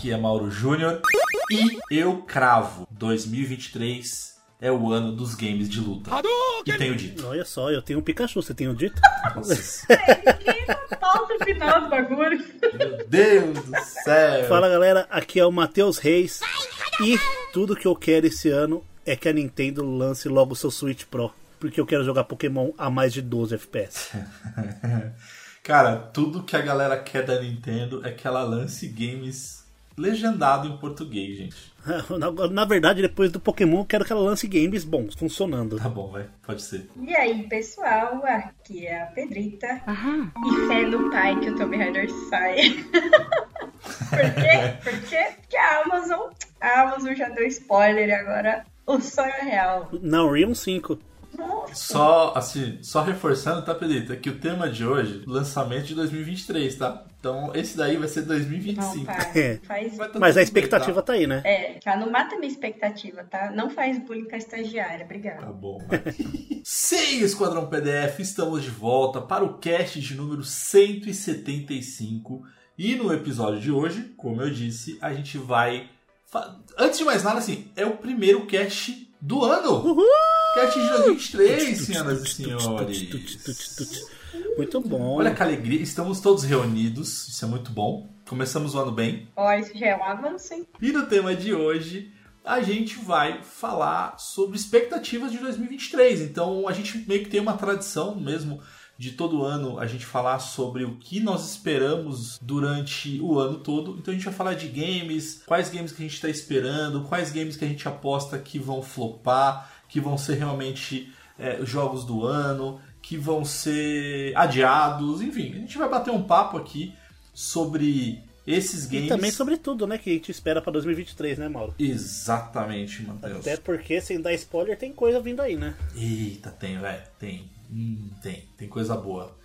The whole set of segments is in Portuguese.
Aqui é Mauro Júnior e eu cravo 2023 é o ano dos games de luta. E tenho dito. Olha só, eu tenho um Pikachu, você tem um dito? Falta o final do bagulho. Meu Deus do céu! Fala galera, aqui é o Matheus Reis e tudo que eu quero esse ano é que a Nintendo lance logo o seu Switch Pro. Porque eu quero jogar Pokémon a mais de 12 FPS. Cara, tudo que a galera quer da Nintendo é que ela lance games legendado em português, gente. Na, na verdade, depois do Pokémon, eu quero que ela lance games bons, funcionando. Tá bom, vai, pode ser. E aí, pessoal, aqui é a Pedrita. E fé no pai que o Tomb Raider sai. Por quê? Por quê? Porque a Amazon, a Amazon já deu spoiler e agora o sonho é real. Não, Realm 5. Só, assim, só reforçando, tá, Pedrita, que o tema de hoje, lançamento de 2023, tá? Então, esse daí vai ser Não, 2025. para. É. Faz... Tá Mas a expectativa bem, tá aí, né? É, já não mata minha expectativa, tá? Não faz bullying com a estagiária, obrigada. Tá bom. Sim, Esquadrão PDF, estamos de volta para o cast de número 175. E no episódio de hoje, como eu disse, a gente vai. fa- Antes de mais nada, assim, é o primeiro cast do ano! Uhul! Cast de 2023, senhoras e senhores. Muito bom. Olha que alegria, estamos todos reunidos, isso é muito bom. Começamos o ano bem. Ó, isso já é um avanço, hein? E no tema de hoje, a gente vai falar sobre expectativas de 2023. Então, a gente meio que tem uma tradição mesmo de todo ano a gente falar sobre o que nós esperamos durante o ano todo. Então, a gente vai falar de games, quais games que a gente está esperando, quais games que a gente aposta que vão flopar, que vão ser realmente é, jogos do ano, que vão ser adiados, enfim. A gente vai bater um papo aqui sobre esses games. E também sobre tudo, né? Que a gente espera pra 2023, né, Mauro? Exatamente, Matheus. Até porque, sem dar spoiler, tem coisa vindo aí, né? Eita, tem, velho. Tem. Hum, tem. Tem coisa boa.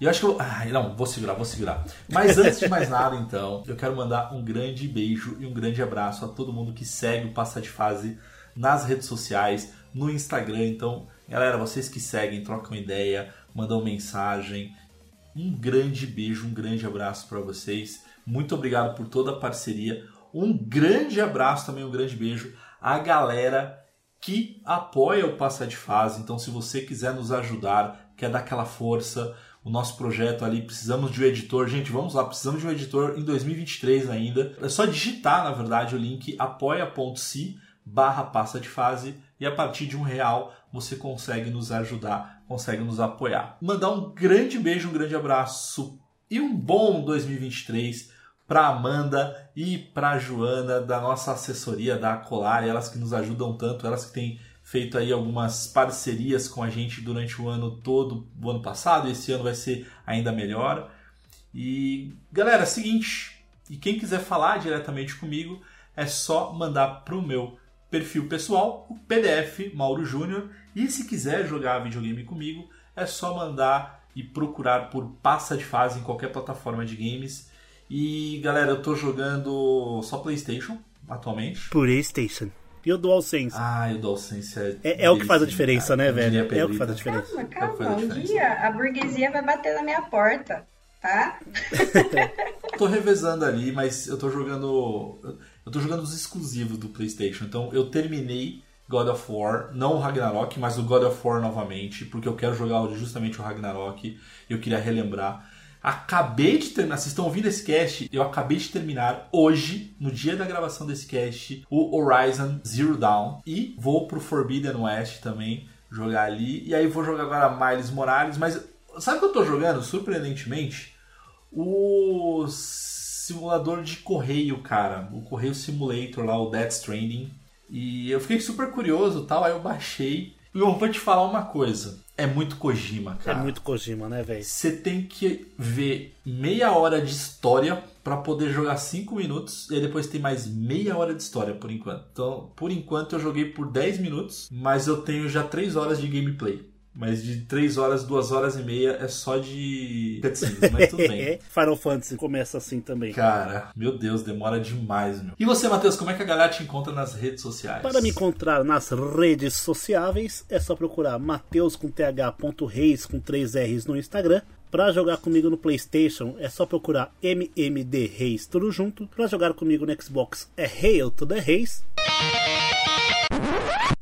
E eu acho que eu. Ai, não, vou segurar, vou segurar. Mas antes de mais nada, então, eu quero mandar um grande beijo e um grande abraço a todo mundo que segue o Passa de Fase nas redes sociais, no Instagram. Então, galera, vocês que seguem, trocam ideia, mandam mensagem. Um grande beijo, um grande abraço para vocês. Muito obrigado por toda a parceria. Um grande abraço também, um grande beijo à galera que apoia o Passa de Fase. Então, se você quiser nos ajudar, quer dar aquela força, o nosso projeto ali, precisamos de um editor. Gente, vamos lá, precisamos de um editor em 2023 ainda. É só digitar, na verdade, o link apoia.se barra passa de fase e a partir de um real você consegue nos ajudar, consegue nos apoiar. Mandar um grande beijo, um grande abraço e um bom 2023 para Amanda e para Joana da nossa assessoria da Colar, elas que nos ajudam tanto, elas que têm feito aí algumas parcerias com a gente durante o ano todo, o ano passado, e esse ano vai ser ainda melhor. E galera, seguinte, e quem quiser falar diretamente comigo, é só mandar pro meu perfil pessoal, o PDF Mauro Júnior, e se quiser jogar videogame comigo, é só mandar e procurar por Passa de Fase em qualquer plataforma de games. E galera, eu tô jogando só PlayStation atualmente. PlayStation. E o DualSense? Ah, o DualSense é. É, é o que faz a diferença, cara. né, velho? É o que faz a diferença. Calma, É o que faz a calma. Um diferença. dia a burguesia vai bater na minha porta, tá? Tô revezando ali, mas eu tô jogando. Eu tô jogando os exclusivos do PlayStation. Então eu terminei God of War, não o Ragnarok, mas o God of War novamente, porque eu quero jogar justamente o Ragnarok. Eu queria relembrar. Acabei de terminar, vocês estão ouvindo esse cast? Eu acabei de terminar hoje, no dia da gravação desse cast, o Horizon Zero Dawn. E vou pro Forbidden West também jogar ali. E aí vou jogar agora Miles Morales. Mas sabe o que eu tô jogando? Surpreendentemente, o simulador de correio, cara. O Correio Simulator lá, o Death Stranding. E eu fiquei super curioso tal, aí eu baixei. E eu vou te falar uma coisa. É muito Kojima, É cara. muito Kojima, né, velho? Você tem que ver meia hora de história pra poder jogar 5 minutos e aí depois tem mais meia hora de história por enquanto. Então, por enquanto eu joguei por 10 minutos, mas eu tenho já 3 horas de gameplay. Mas de 3 horas, 2 horas e meia é só de cutscenes, mas tudo bem. Final Fantasy começa assim também. Cara, meu Deus, demora demais, meu. E você, Matheus, como é que a galera te encontra nas redes sociais? Para me encontrar nas redes sociáveis, é só procurar Mateus com th.reis com 3 R's no Instagram. Para jogar comigo no PlayStation, é só procurar MMD Reis tudo junto. Para jogar comigo no Xbox, é Hail to the Reis.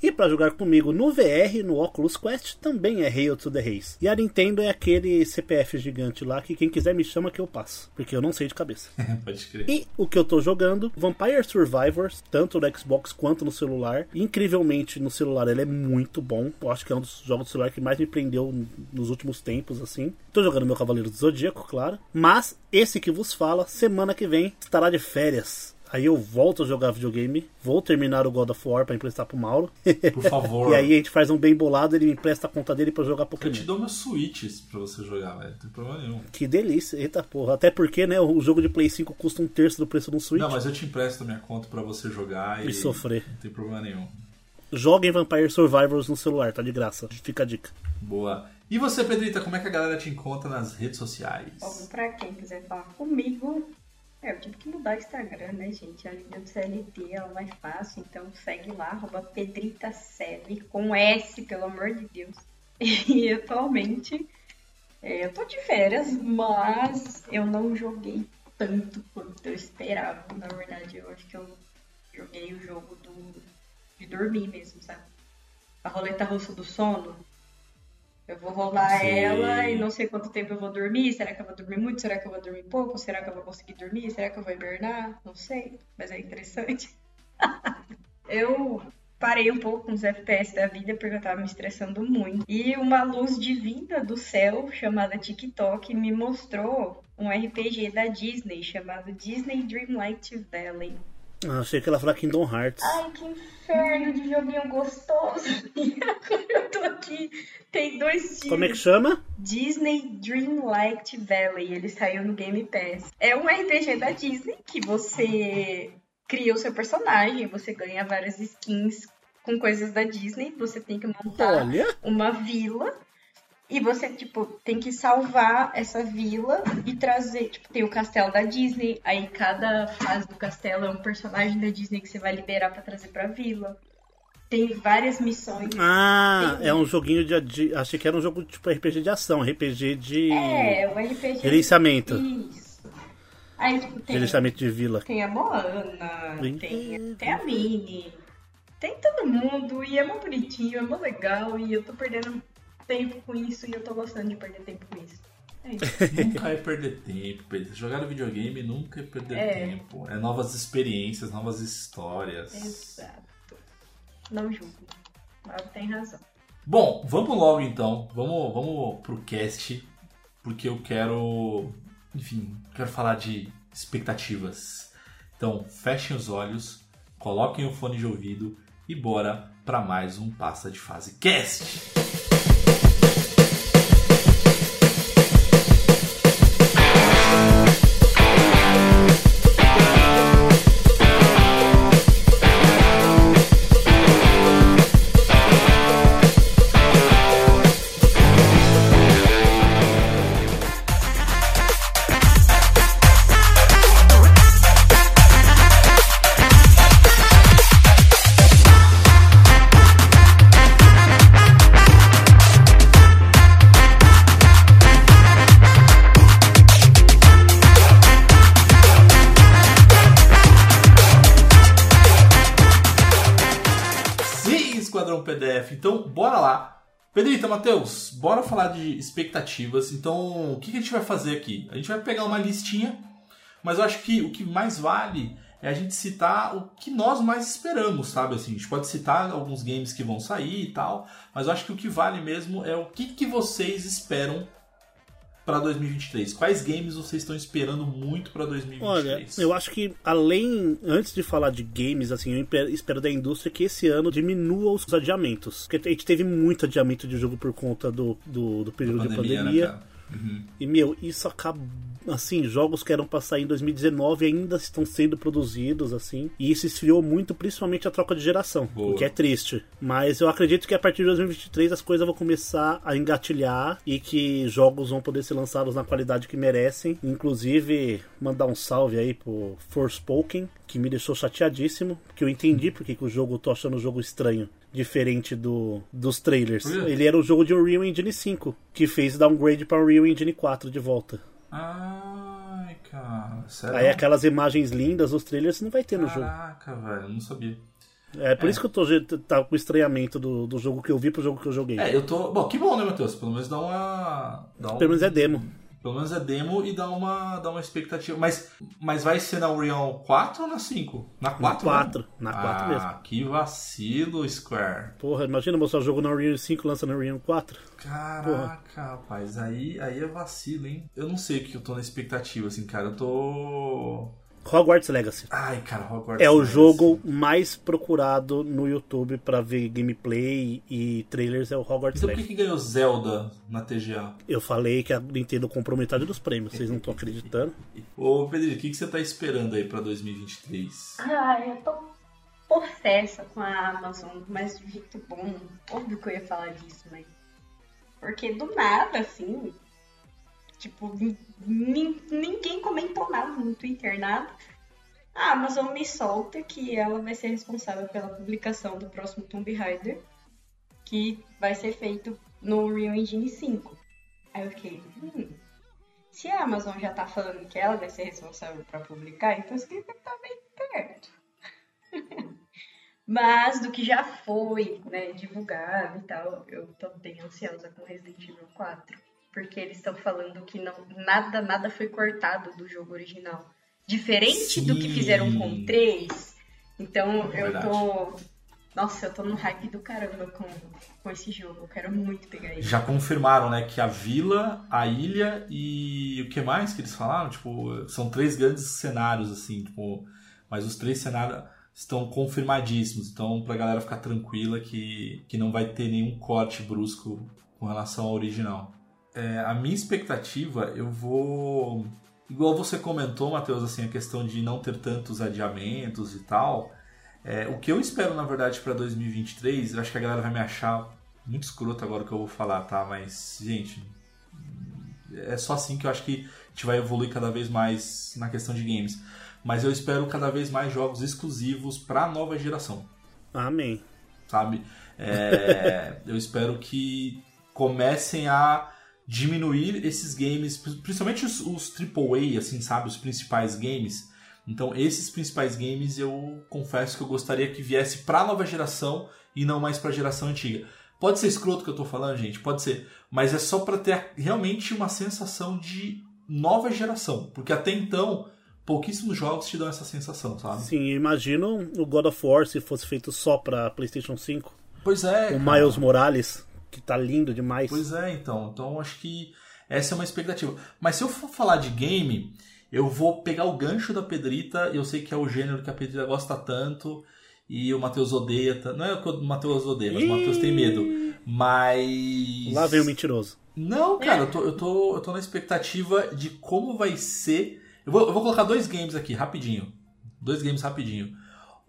E para jogar comigo no VR, no Oculus Quest, também é Hail to the Reis. E a Nintendo é aquele CPF gigante lá que quem quiser me chama que eu passo, porque eu não sei de cabeça. Pode crer. E o que eu tô jogando, Vampire Survivors, tanto no Xbox quanto no celular. Incrivelmente, no celular ele é muito bom. Eu acho que é um dos jogos do celular que mais me prendeu nos últimos tempos, assim. Tô jogando meu Cavaleiro do Zodíaco, claro. Mas esse que vos fala, semana que vem, estará de férias. Aí eu volto a jogar videogame, vou terminar o God of War pra emprestar pro Mauro. Por favor. e aí a gente faz um bem bolado, ele me empresta a conta dele pra jogar Eu Pokémon. te dou meus switches pra você jogar, velho. Não tem problema nenhum. Que delícia, eita porra. Até porque, né, o jogo de Play 5 custa um terço do preço de um Switch. Não, mas eu te empresto minha conta pra você jogar e, E sofrer. Não tem problema nenhum. Joguem Vampire Survivors no celular, tá de graça. Fica a dica. Boa. E você, Pedrita, como é que a galera te encontra nas redes sociais? Bom, pra quem quiser falar comigo, é, eu tive que mudar o Instagram, né, gente? A linha do CLT é o mais fácil, então segue lá, arroba pedritaseve, com S, pelo amor de Deus. E atualmente é, eu tô de férias, mas eu não joguei tanto quanto eu esperava. Na verdade, eu acho que eu joguei o jogo do, de dormir mesmo, sabe? A roleta russa do sono. Eu vou rolar Sei. ela e não sei quanto tempo eu vou dormir. Será que eu vou dormir muito? Será que eu vou dormir pouco? Será que eu vou conseguir dormir? Será que eu vou hibernar? Não sei, mas é interessante. eu parei um pouco com os FPS da vida porque eu tava me estressando muito. E uma luz divina do céu, chamada TikTok, me mostrou um RPG da Disney chamado Disney Dreamlight Valley. Ah, achei que ela falar Kingdom Hearts. Ai, que inferno de joguinho gostoso. Agora eu tô aqui. Tem dois dias. Como é que chama? Disney Dreamlight Valley. Ele saiu no Game Pass. É um RPG da Disney que você cria o seu personagem, você ganha várias skins com coisas da Disney. Você tem que montar Olha. uma vila. E você, tipo, tem que salvar essa vila e trazer. Tipo, tem o castelo da Disney. Aí cada fase do castelo é um personagem da Disney que você vai liberar pra trazer pra vila. Tem várias missões. Ah, Tem- é um joguinho de, de- Achei que era um jogo tipo RPG de ação, RPG de. É, o RPG. Gerenciamento. Isso. Aí, tipo, tem, Gerenciamento de vila. tem a Moana, Bem- tem, tem a Minnie, tem todo mundo, e é muito bonitinho, é muito legal, e eu tô perdendo tempo com isso, e eu tô gostando de perder tempo com isso. É isso. Nunca é perder tempo, Pedro. Jogar no videogame nunca é perder É. tempo. É novas experiências, novas histórias. Exato. Não julgo. Mas tem razão. Bom, vamos logo então. Vamos, vamos pro cast. Porque eu quero. Enfim, quero falar de expectativas. Então, fechem os olhos, coloquem o fone de ouvido e bora para mais um Passa de Fase Cast! Bora falar de expectativas. Então, o que a gente vai fazer aqui? A gente vai pegar uma listinha, mas eu acho que o que mais vale é a gente citar o que nós mais esperamos, sabe? Assim, a gente pode citar alguns games que vão sair e tal, mas eu acho que o que vale mesmo é o que, que vocês esperam para 2023? Quais games vocês estão esperando muito para 2023? Olha, eu acho que além, antes de falar de games, assim, eu espero da indústria que esse ano diminua os adiamentos. Porque a gente teve muito adiamento de jogo por conta do, do, do período pandemia, de pandemia. Né, uhum. E, meu, isso acaba assim, jogos que eram para sair em 2019 ainda estão sendo produzidos, assim. E isso esfriou muito, principalmente a troca de geração, Boa. o que é triste. Mas eu acredito que a partir de 2023 as coisas vão começar a engatilhar e que jogos vão poder ser lançados na qualidade que merecem. Inclusive, mandar um salve aí pro Forspoken, que me deixou chateadíssimo, porque eu entendi porque que o jogo, eu tô achando o jogo estranho diferente do, dos trailers. Ele era o jogo de Unreal Engine 5, que fez downgrade para Unreal Engine 4 de volta. Ai, cara. Sério? Aí aquelas imagens lindas, os trailers você não vai ter Caraca, no jogo. Caraca, velho, não sabia. É por é. isso que eu tô tá, com estranhamento do, do jogo que eu vi pro jogo que eu joguei. É, eu tô. Bom, que bom, né, Matheus? Pelo menos dá uma. Dá um... Pelo menos é demo. Pelo menos é demo e dá uma, dá uma expectativa. Mas, mas vai ser na Unreal 4 ou na 5? Na 4? Na 4, mesmo? na 4 ah, mesmo. Que vacilo, Square. Porra, imagina mostrar o jogo na Unreal 5 lança na Unreal 4. Caraca, Porra. rapaz, aí, aí é vacilo, hein? Eu não sei o que eu tô na expectativa, assim, cara. Eu tô. Hogwarts Legacy. Ai, cara, Hogwarts É o Legacy. jogo mais procurado no YouTube para ver gameplay e trailers, é o Hogwarts então, Legacy. por que, que ganhou Zelda na TGA? Eu falei que a Nintendo comprou metade dos prêmios, vocês não estão acreditando. Ô, Pedro, o que, que você tá esperando aí pra 2023? Ah, eu tô possessa com a Amazon, mas de jeito bom. Óbvio que eu ia falar disso, mas... Porque do nada, assim, Tipo, ninguém comentou nada no Twitter, nada. A Amazon me solta que ela vai ser responsável pela publicação do próximo Tomb Raider, que vai ser feito no Unreal Engine 5. Aí eu fiquei, hum, se a Amazon já tá falando que ela vai ser responsável para publicar, então significa que tá bem perto. Mas do que já foi né, divulgado e tal, eu tô bem ansiosa com Resident Evil 4 porque eles estão falando que não, nada, nada foi cortado do jogo original. Diferente Sim. do que fizeram com 3. Então é eu tô. Nossa, eu tô no hype do caramba com, com esse jogo. Eu quero muito pegar ele. Já confirmaram, né, que a vila, a ilha e o que mais que eles falaram? Tipo, são três grandes cenários, assim, tipo. Mas os três cenários estão confirmadíssimos. Então, pra galera ficar tranquila que, que não vai ter nenhum corte brusco com relação ao original é, a minha expectativa, eu vou. Igual você comentou, Matheus, assim, a questão de não ter tantos adiamentos e tal. É, o que eu espero, na verdade, para 2023, eu acho que a galera vai me achar muito escroto agora que eu vou falar, tá? Mas, gente, é só assim que eu acho que a gente vai evoluir cada vez mais na questão de games. Mas eu espero cada vez mais jogos exclusivos para a nova geração. Amém. Sabe? É, eu espero que comecem a diminuir esses games, principalmente os, os AAA, assim, sabe? Os principais games. Então, esses principais games eu confesso que eu gostaria que viesse para a nova geração e não mais para a geração antiga. Pode ser escroto que eu tô falando, gente, pode ser, mas é só para ter realmente uma sensação de nova geração, porque até então pouquíssimos jogos te dão essa sensação, sabe? Sim, imagino o God of War se fosse feito só para PlayStation 5. Pois é. O cara. Miles Morales que tá lindo demais. Pois é, então. Então acho que essa é uma expectativa. Mas se eu for falar de game, eu vou pegar o gancho da Pedrita. Eu sei que é o gênero que a Pedrita gosta tanto. E o Matheus odeia. Não é que o Matheus odeia, mas o Matheus tem medo. Mas. Lá vem o mentiroso. Não, cara, eu tô, eu, tô, eu tô na expectativa de como vai ser. Eu vou, eu vou colocar dois games aqui, rapidinho. Dois games rapidinho.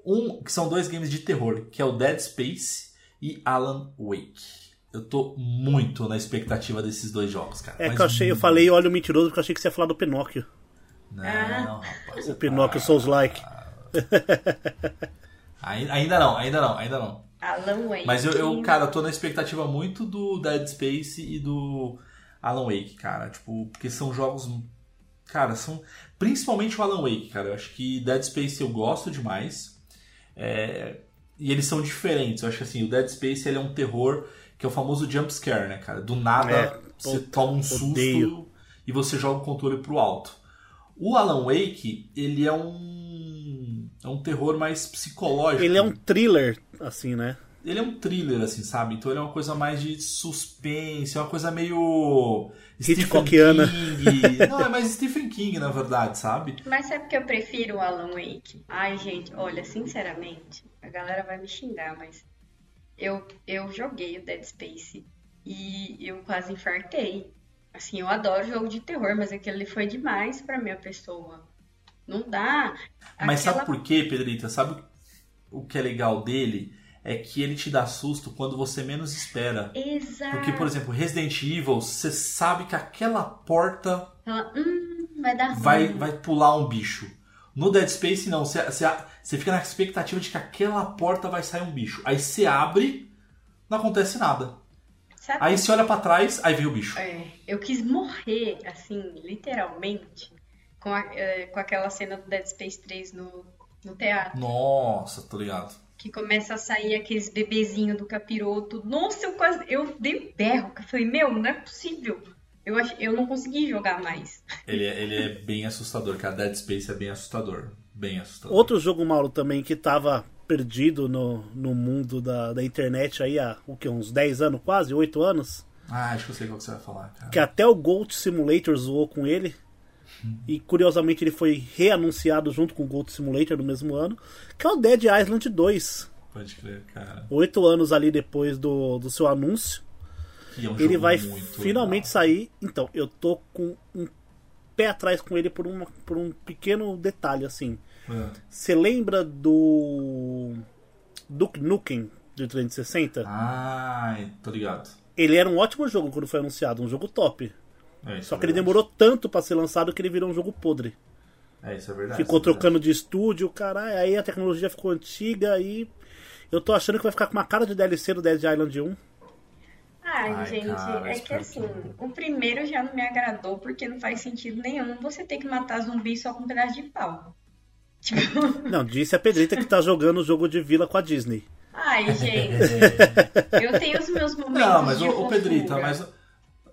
Um que são dois games de terror, que é o Dead Space e Alan Wake. Eu tô muito na expectativa desses dois jogos, cara. É Mas que eu achei, eu falei olha o mentiroso porque eu achei que você ia falar do Pinóquio. Não, ah. rapaz. O Pinóquio tá... Souls like. ainda não, ainda não, ainda não. Alan Wake. Mas eu, eu, cara, tô na expectativa muito do Dead Space e do Alan Wake, cara. Tipo, porque são jogos. Cara, são. Principalmente o Alan Wake, cara. Eu acho que Dead Space eu gosto demais. É, e eles são diferentes. Eu acho que assim, o Dead Space ele é um terror que é o famoso jump scare, né, cara? Do nada É, você toma um susto odeio. e você joga o controle pro alto. O Alan Wake, ele é um é um terror mais psicológico. Ele é um thriller, assim, né? Ele é um thriller, assim, sabe? Então ele é uma coisa mais de suspense, é uma coisa meio. Stephen Hitchcockiana. King. Não, é mais Stephen King, na verdade, sabe? Mas sabe que eu prefiro o Alan Wake? Ai, gente, olha, sinceramente, a galera vai me xingar, mas eu, eu joguei o Dead Space e eu quase infartei. Assim, eu adoro jogo de terror, mas aquele foi demais pra minha pessoa. Não dá. Mas Aquela- sabe por quê, Pedrita? Sabe o que é legal dele? É que ele te dá susto quando você menos espera. Exato. Porque, por exemplo, Resident Evil, você sabe que aquela porta Ela, hum, vai dar ruim. vai, vai pular um bicho. No Dead Space, não. Você, você, você fica na expectativa de que aquela porta vai sair um bicho. Aí você abre, não acontece nada. Sabe? Aí você olha pra trás, aí vem o bicho. É, eu quis morrer, assim, literalmente, com, a- é, com aquela cena do Dead Space 3 no, no teatro. Nossa, tô ligado. Que começa a sair aqueles bebezinhos do capiroto. Nossa, eu quase. Eu dei um berro. Eu falei, meu, não é possível. Eu, ach, eu não consegui jogar mais. Ele é, ele é bem assustador, cara. Dead Space é bem assustador. Bem assustador. Outro jogo, Mauro, também que tava perdido no, no mundo da, da internet aí há o que, uns 10 anos, quase, 8 anos. Ah, acho que eu sei qual que você vai falar, cara. Que até o Gold Simulator zoou com ele. E curiosamente ele foi reanunciado junto com o Gold Simulator no mesmo ano. Que é o Dead Island 2. Pode crer, cara. Oito anos ali depois do, do seu anúncio. É um Ele vai finalmente legal. sair. Então, eu tô com um pé atrás com ele por, uma, por um pequeno detalhe, assim. É. Você lembra do Duke Nukem de 360? Ai, tô ligado. Ele era um ótimo jogo quando foi anunciado, um jogo top. É, Só é que ele verdade. demorou tanto pra ser lançado que ele virou um jogo podre. É, isso é verdade. Ficou isso é verdade. trocando de estúdio, caralho. Aí a tecnologia ficou antiga aí. Eu tô achando que vai ficar com uma cara de DLC do Dead Island 1. Ai, Ai, gente, cara, é que assim, que- o primeiro já não me agradou porque não faz sentido nenhum você ter que matar zumbi só com um pedaço de pau. Tipo, Não, disse a Pedrita que tá jogando o jogo de vila com a Disney. ai, gente, eu tenho os meus momentos Não, mas de o, o Pedrita, mas.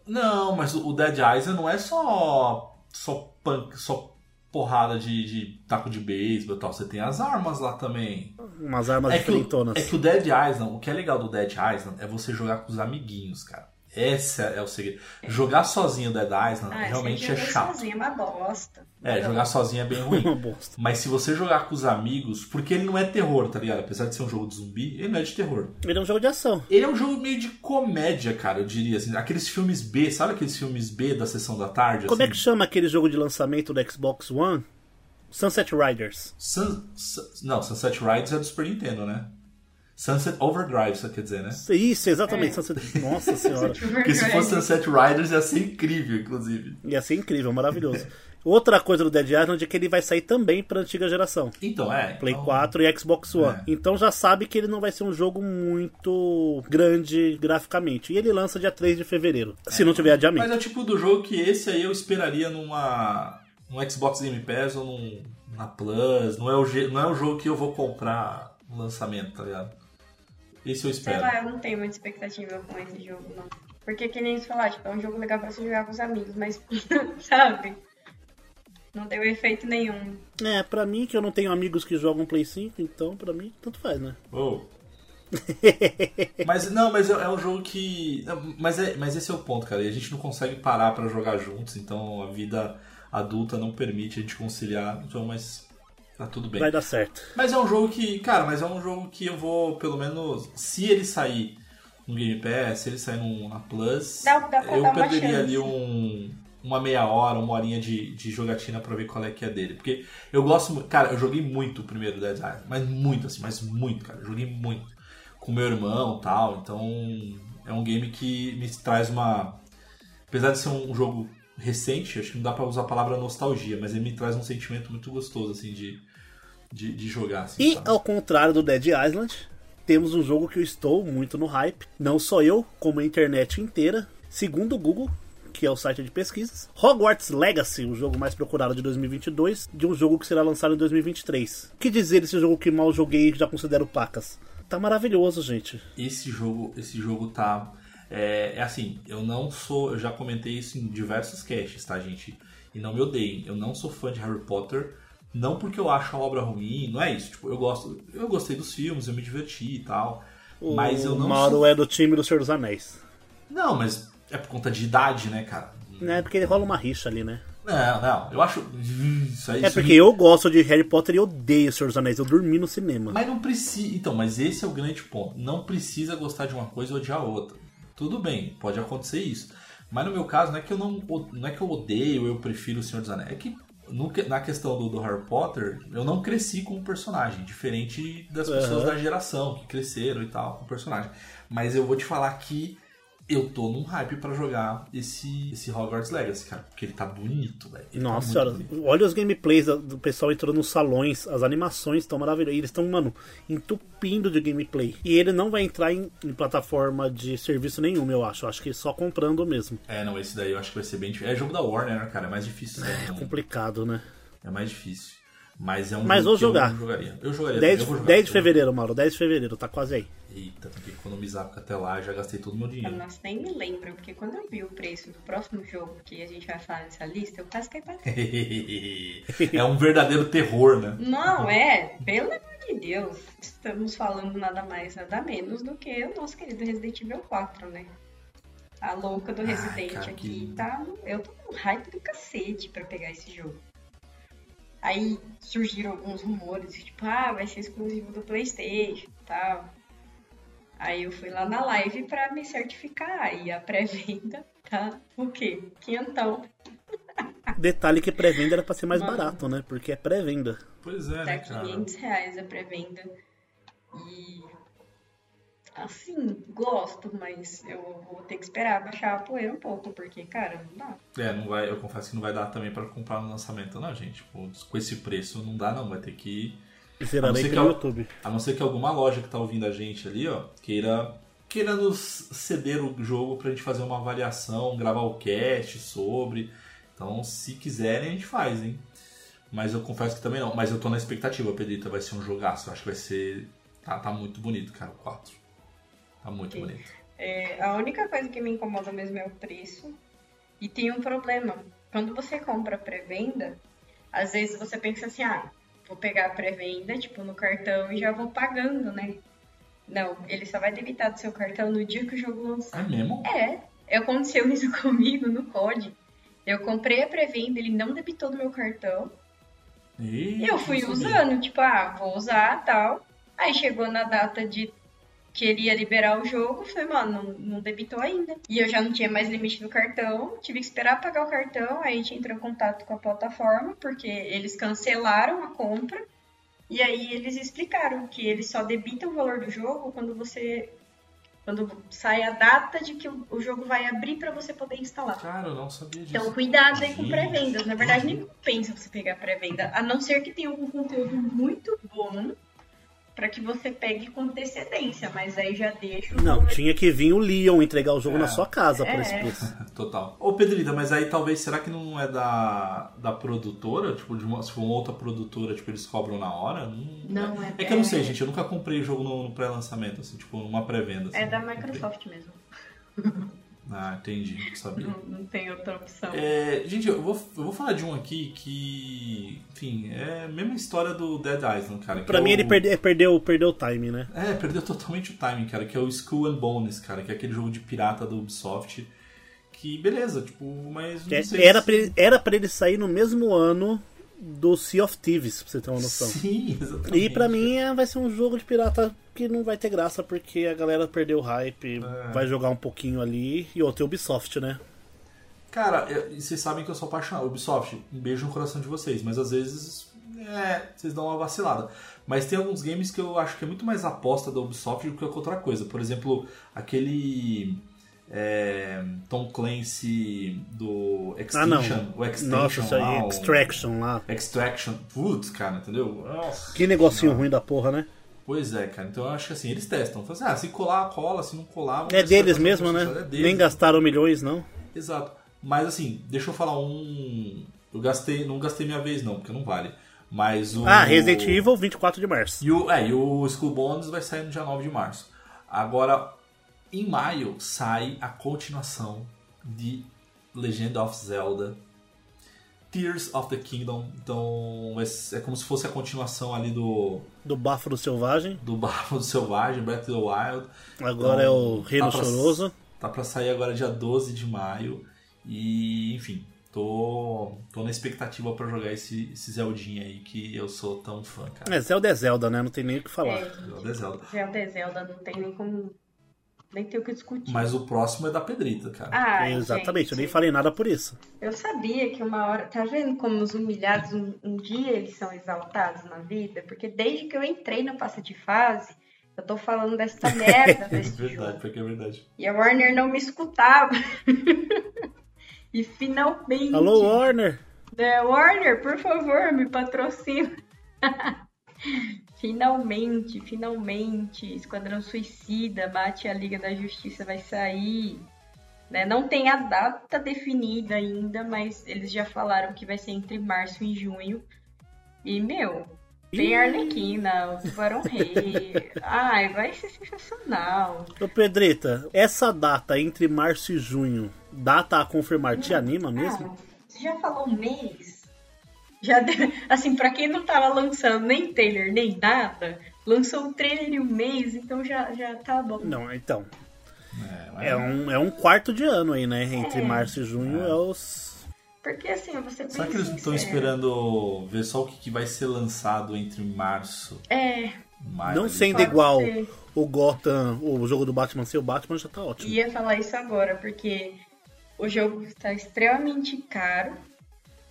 Não, mas o Dead Island não é só. só punk, só porrada de, de taco de beisebol e tal. Você tem as armas lá também. Umas armas É que, o, diferentonas. é que o Dead Island, o que é legal do Dead Island é você jogar com os amiguinhos, cara. Esse é o segredo. Jogar sozinho o Dead Island realmente é chato. sozinha, é uma bosta. É, jogar sozinho é bem ruim. Uma bosta. Mas se você jogar com os amigos, porque ele não é terror, tá ligado? Apesar de ser um jogo de zumbi, ele não é de terror. Ele é um jogo de ação. Ele é um jogo meio de comédia, cara, eu diria assim. Aqueles filmes B, sabe aqueles filmes B da sessão da tarde? Como é assim? que chama aquele jogo de lançamento do Xbox One? Sunset Riders. Sun- Sun- não, Sunset Riders é do Super Nintendo, né? Sunset Overdrive, você quer dizer, né? Isso, exatamente. Sunset... Nossa senhora. Porque se fosse Sunset Riders ia ser incrível, inclusive. Ia ser incrível, maravilhoso. Outra coisa do Dead Island é que ele vai sair também pra antiga geração. Então, é. Play então- 4 e Xbox One. É. Então já sabe que ele não vai ser um jogo muito grande graficamente. E ele lança dia 3 de fevereiro. Se não tiver adiamento. Mas é o tipo do jogo que esse aí eu esperaria numa. num Xbox Game Pass ou num, na Plus. Não é, o, não é o jogo que eu vou comprar no lançamento, tá ligado? Esse eu Sei espero. lá, eu não tenho muita expectativa com esse jogo, não. Porque que nem você falar, tipo, é um jogo legal pra você jogar com os amigos, mas, sabe? Não deu efeito nenhum. É, pra mim, que eu não tenho amigos que jogam Play 5, então pra mim, tanto faz, né? Oh. mas não, mas é, é um jogo que. Mas, é, mas esse é o ponto, cara. E a gente não consegue parar pra jogar juntos, então a vida adulta não permite a gente conciliar. Então, mas tá tudo bem. Vai dar certo. Mas é um jogo que, cara, mas é um jogo que eu vou, pelo menos, se ele sair no Game Pass, se ele sair num, na Plus, Dá- dá pra eu perderia ali um, uma meia hora, uma horinha de, de jogatina pra ver qual é que é dele. Porque eu gosto, cara, eu joguei muito o primeiro Dead Island, mas muito assim, mas muito, cara, eu joguei muito com meu irmão, e tal. Então, é um game que me traz uma apesar de ser um jogo recente, acho que não dá pra usar a palavra nostalgia, mas ele me traz um sentimento muito gostoso assim de de, de jogar assim, E sabe? ao contrário do Dead Island, temos um jogo que eu estou muito no hype. Não só eu, como a internet inteira. Segundo o Google, que é o site de pesquisas, Hogwarts Legacy, o jogo mais procurado de 2022, de um jogo que será lançado em 2023. O que dizer desse jogo que mal joguei e já considero pacas? tá maravilhoso, gente. Esse jogo, esse jogo tá. É, é assim, eu não sou. Eu já comentei isso em diversos casts, tá, gente? E não me odeiem. Eu não sou fã de Harry Potter. Não porque eu acho a obra ruim, não é isso. Tipo, eu gosto. Eu gostei dos filmes, eu me diverti e tal. O mas eu não Mauro sou... é do time do Senhor dos Anéis. Não, mas é por conta de idade, né, cara? É porque rola uma rixa ali, né? Não, não. Eu acho. Isso aí, É porque eu gosto de Harry Potter e odeio o Senhor dos Anéis. Eu dormi no cinema. Mas não precisa. Então, mas esse é o grande ponto. Não precisa gostar de uma coisa e odiar a outra. Tudo bem, pode acontecer isso. Mas no meu caso, não é que eu não, não é que eu odeio, eu prefiro o Senhor dos Anéis. É que no na questão do, do Harry Potter, eu não cresci com o personagem, diferente das pessoas Aham. da geração que cresceram e tal com o personagem. Mas eu vou te falar que eu tô num hype pra jogar esse, esse Hogwarts Legacy, cara, porque ele tá bonito, velho. Tá Nossa muito senhora, bonito. olha os gameplays do pessoal entrando nos salões, as animações estão maravilhosas. Eles estão, mano, entupindo de gameplay. E ele não vai entrar em, em plataforma de serviço nenhum, eu acho. Eu acho que só comprando mesmo. É, não, esse daí eu acho que vai ser bem difícil. É jogo da Warner, né, cara? É mais difícil. né? É complicado, né? É mais difícil. Mas é um Mas jogo vou que eu jogar. não jogaria. Eu jogaria. 10, eu vou jogar. 10 de Eu- fevereiro, Mauro, 10 de fevereiro, tá quase aí. Eita, tem que economizar, porque até lá eu já gastei todo o meu dinheiro. Nossa, nem me lembro, porque quando eu vi o preço do próximo jogo que a gente vai falar nessa lista, eu quase caí pra trás. é um verdadeiro terror, né? Não, é, pelo amor de Deus, estamos falando nada mais, nada menos do que o nosso querido Resident Evil 4, né? A louca do Resident cara, aqui que- tá. Eu tô com hype do cacete pra pegar esse jogo. Aí surgiram alguns rumores, tipo, ah, vai ser exclusivo do Playstation e tal. Aí eu fui lá na live pra me certificar e a pré-venda tá o quê? Quinhentão. Detalhe que pré-venda era pra ser mais Mano. barato, né? Porque é pré-venda. Pois é, Tá né, cara? 500 reais a pré-venda. E. Assim, gosto, mas eu vou ter que esperar baixar a poeira um pouco, porque, cara, não dá. É, não vai, eu confesso que não vai dar também pra comprar no lançamento, não, gente. Tipo, com esse preço não dá, não. Vai ter que. A não Zerarei ser que pelo eu- YouTube. A não ser que alguma loja que tá ouvindo a gente ali, ó, queira, queira nos ceder o jogo pra gente fazer uma avaliação, gravar o cast sobre. Então, se quiserem, a gente faz, hein? Mas eu confesso que também não. Mas eu tô na expectativa, Pedrita. Vai ser um jogaço. Eu acho que vai ser. Tá, tá muito bonito, cara, o 4. Tá muito bonito. É, a única coisa que me incomoda mesmo é o preço. E tem um problema. Quando você compra pré-venda, às vezes você pensa assim, ah, vou pegar a pré-venda, tipo, no cartão e já vou pagando, né? Não, ele só vai debitar do seu cartão no dia que o jogo lançar. É mesmo? É, aconteceu isso comigo no COD. Eu comprei a pré-venda, ele não debitou do meu cartão. E E eu fui usando, tipo, ah, vou usar tal. Aí chegou na data de que ele ia liberar o jogo, falei, mano, não, não debitou ainda. E eu já não tinha mais limite no cartão, tive que esperar pagar o cartão, aí a gente entrou em contato com a plataforma, porque eles cancelaram a compra. E aí eles explicaram que eles só debitam o valor do jogo quando você. Quando sai a data de que o jogo vai abrir pra você poder instalar. Cara, eu não sabia disso. Então, cuidado aí com pré-vendas. Na verdade, nem compensa você pegar pré-venda, a não ser que tenha algum conteúdo muito bom pra que você pegue com antecedência, mas aí já deixa o Não, tinha que vir o Leon entregar o jogo É. na sua casa por É. esse preço. Total. Ô Pedrita, mas aí talvez, será que não é da, da produtora? Tipo, de uma, se for uma outra produtora, tipo, eles cobram na hora? Não, Não, é- É que eu não sei, é- gente, eu nunca comprei jogo no, no pré-lançamento, assim, tipo, numa pré-venda. assim, É da nunca comprei. Microsoft mesmo. Ah, entendi, não sabia. Não, não tem outra opção. É, gente, eu vou, eu vou falar de um aqui que, enfim, é a mesma história do Dead Island, cara. Pra é mim, o- ele perde- perdeu, perdeu o time, né? É, perdeu totalmente o timing, cara, que é o Skull and Bones, cara, que é aquele jogo de pirata da Ubisoft. Que beleza, tipo, mas não É, sei Era se- pra, ele, era pra ele sair no mesmo ano do Sea of Thieves, pra você ter uma noção. Sim, exatamente. E pra mim é, vai ser um jogo de pirata que não vai ter graça porque a galera perdeu o hype, É. vai jogar um pouquinho ali e outro é Ubisoft, né? Cara, eu- vocês sabem que eu sou apaixonado. Ubisoft, um beijo no coração de vocês, mas às vezes, é, vocês dão uma vacilada. Mas tem alguns games que eu acho que é muito mais aposta da Ubisoft do que qualquer outra coisa. Por exemplo, aquele é, Tom Clancy do Ah, não. Extinction, o Extinction Nossa, isso lá, aí, o- Extraction lá. Extraction, putz, cara, entendeu? Nossa. Que negocinho ruim da porra, né? Pois é, cara. Então eu acho que assim, eles testam. Falam assim, ah, se colar, cola, se não colar... É deles mesmo, né? É deles. Nem gastaram milhões, não. Exato. Mas assim, deixa eu falar um. Eu gastei. Não gastei minha vez, não, porque não vale. Mas o. Ah, Resident Evil, 24 de março. E o, é, e o Skull Bones vai sair no dia 9 de março. Agora, em maio, sai a continuação de Legend of Zelda Tears of the Kingdom. Então, é, é como se fosse a continuação ali do, Do Bafo do Selvagem. do Bafo do Selvagem, Breath of the Wild. Agora Então, é o Reino tá pra- Choroso. Tá pra sair agora dia 12 de maio. E, enfim, tô, tô na expectativa pra jogar esse, esse Zeldinha aí que eu sou tão fã, cara. É, Zelda é Zelda, né? Não tem nem o que falar. É, Zelda é Zelda. Zelda é Zelda, não tem nem como. Nem tem o que discutir. Mas o próximo é da Pedrita, cara. Ai, Exatamente, eu nem gente, falei nada por isso. Eu sabia que uma hora. Tá vendo como os humilhados, um, um dia eles são exaltados na vida? Porque desde que eu entrei no passe de fase, eu tô falando dessa merda É desse verdade, jogo. porque é verdade. E a Warner não me escutava. e finalmente. Alô, Warner? É, Warner, por favor, me patrocina. finalmente, finalmente, Esquadrão Suicida, Bate a Liga da Justiça vai sair. Né? Não tem a data definida ainda, mas eles já falaram que vai ser entre março e junho. E, meu, tem a Arlequina, o Tubarão Rei. Ai, vai ser sensacional. Ô, Pedrita, essa data entre março e junho, data a confirmar, te anima mesmo? Ah, você já falou um mês? Já deu- assim, pra quem não tava lançando nem trailer nem nada, lançou o trailer em um mês, então já, já tá bom. Não, então. É, mas- É um, é um quarto de ano aí, né? Entre É. março e junho é, os. Porque assim, ser bem Será que eles estão esperando ver só o que, que vai ser lançado entre março É, e maio? Não sendo igual ser. o Gotham, o jogo do Batman ser o Batman já tá ótimo. ia falar isso agora, porque o jogo está extremamente caro,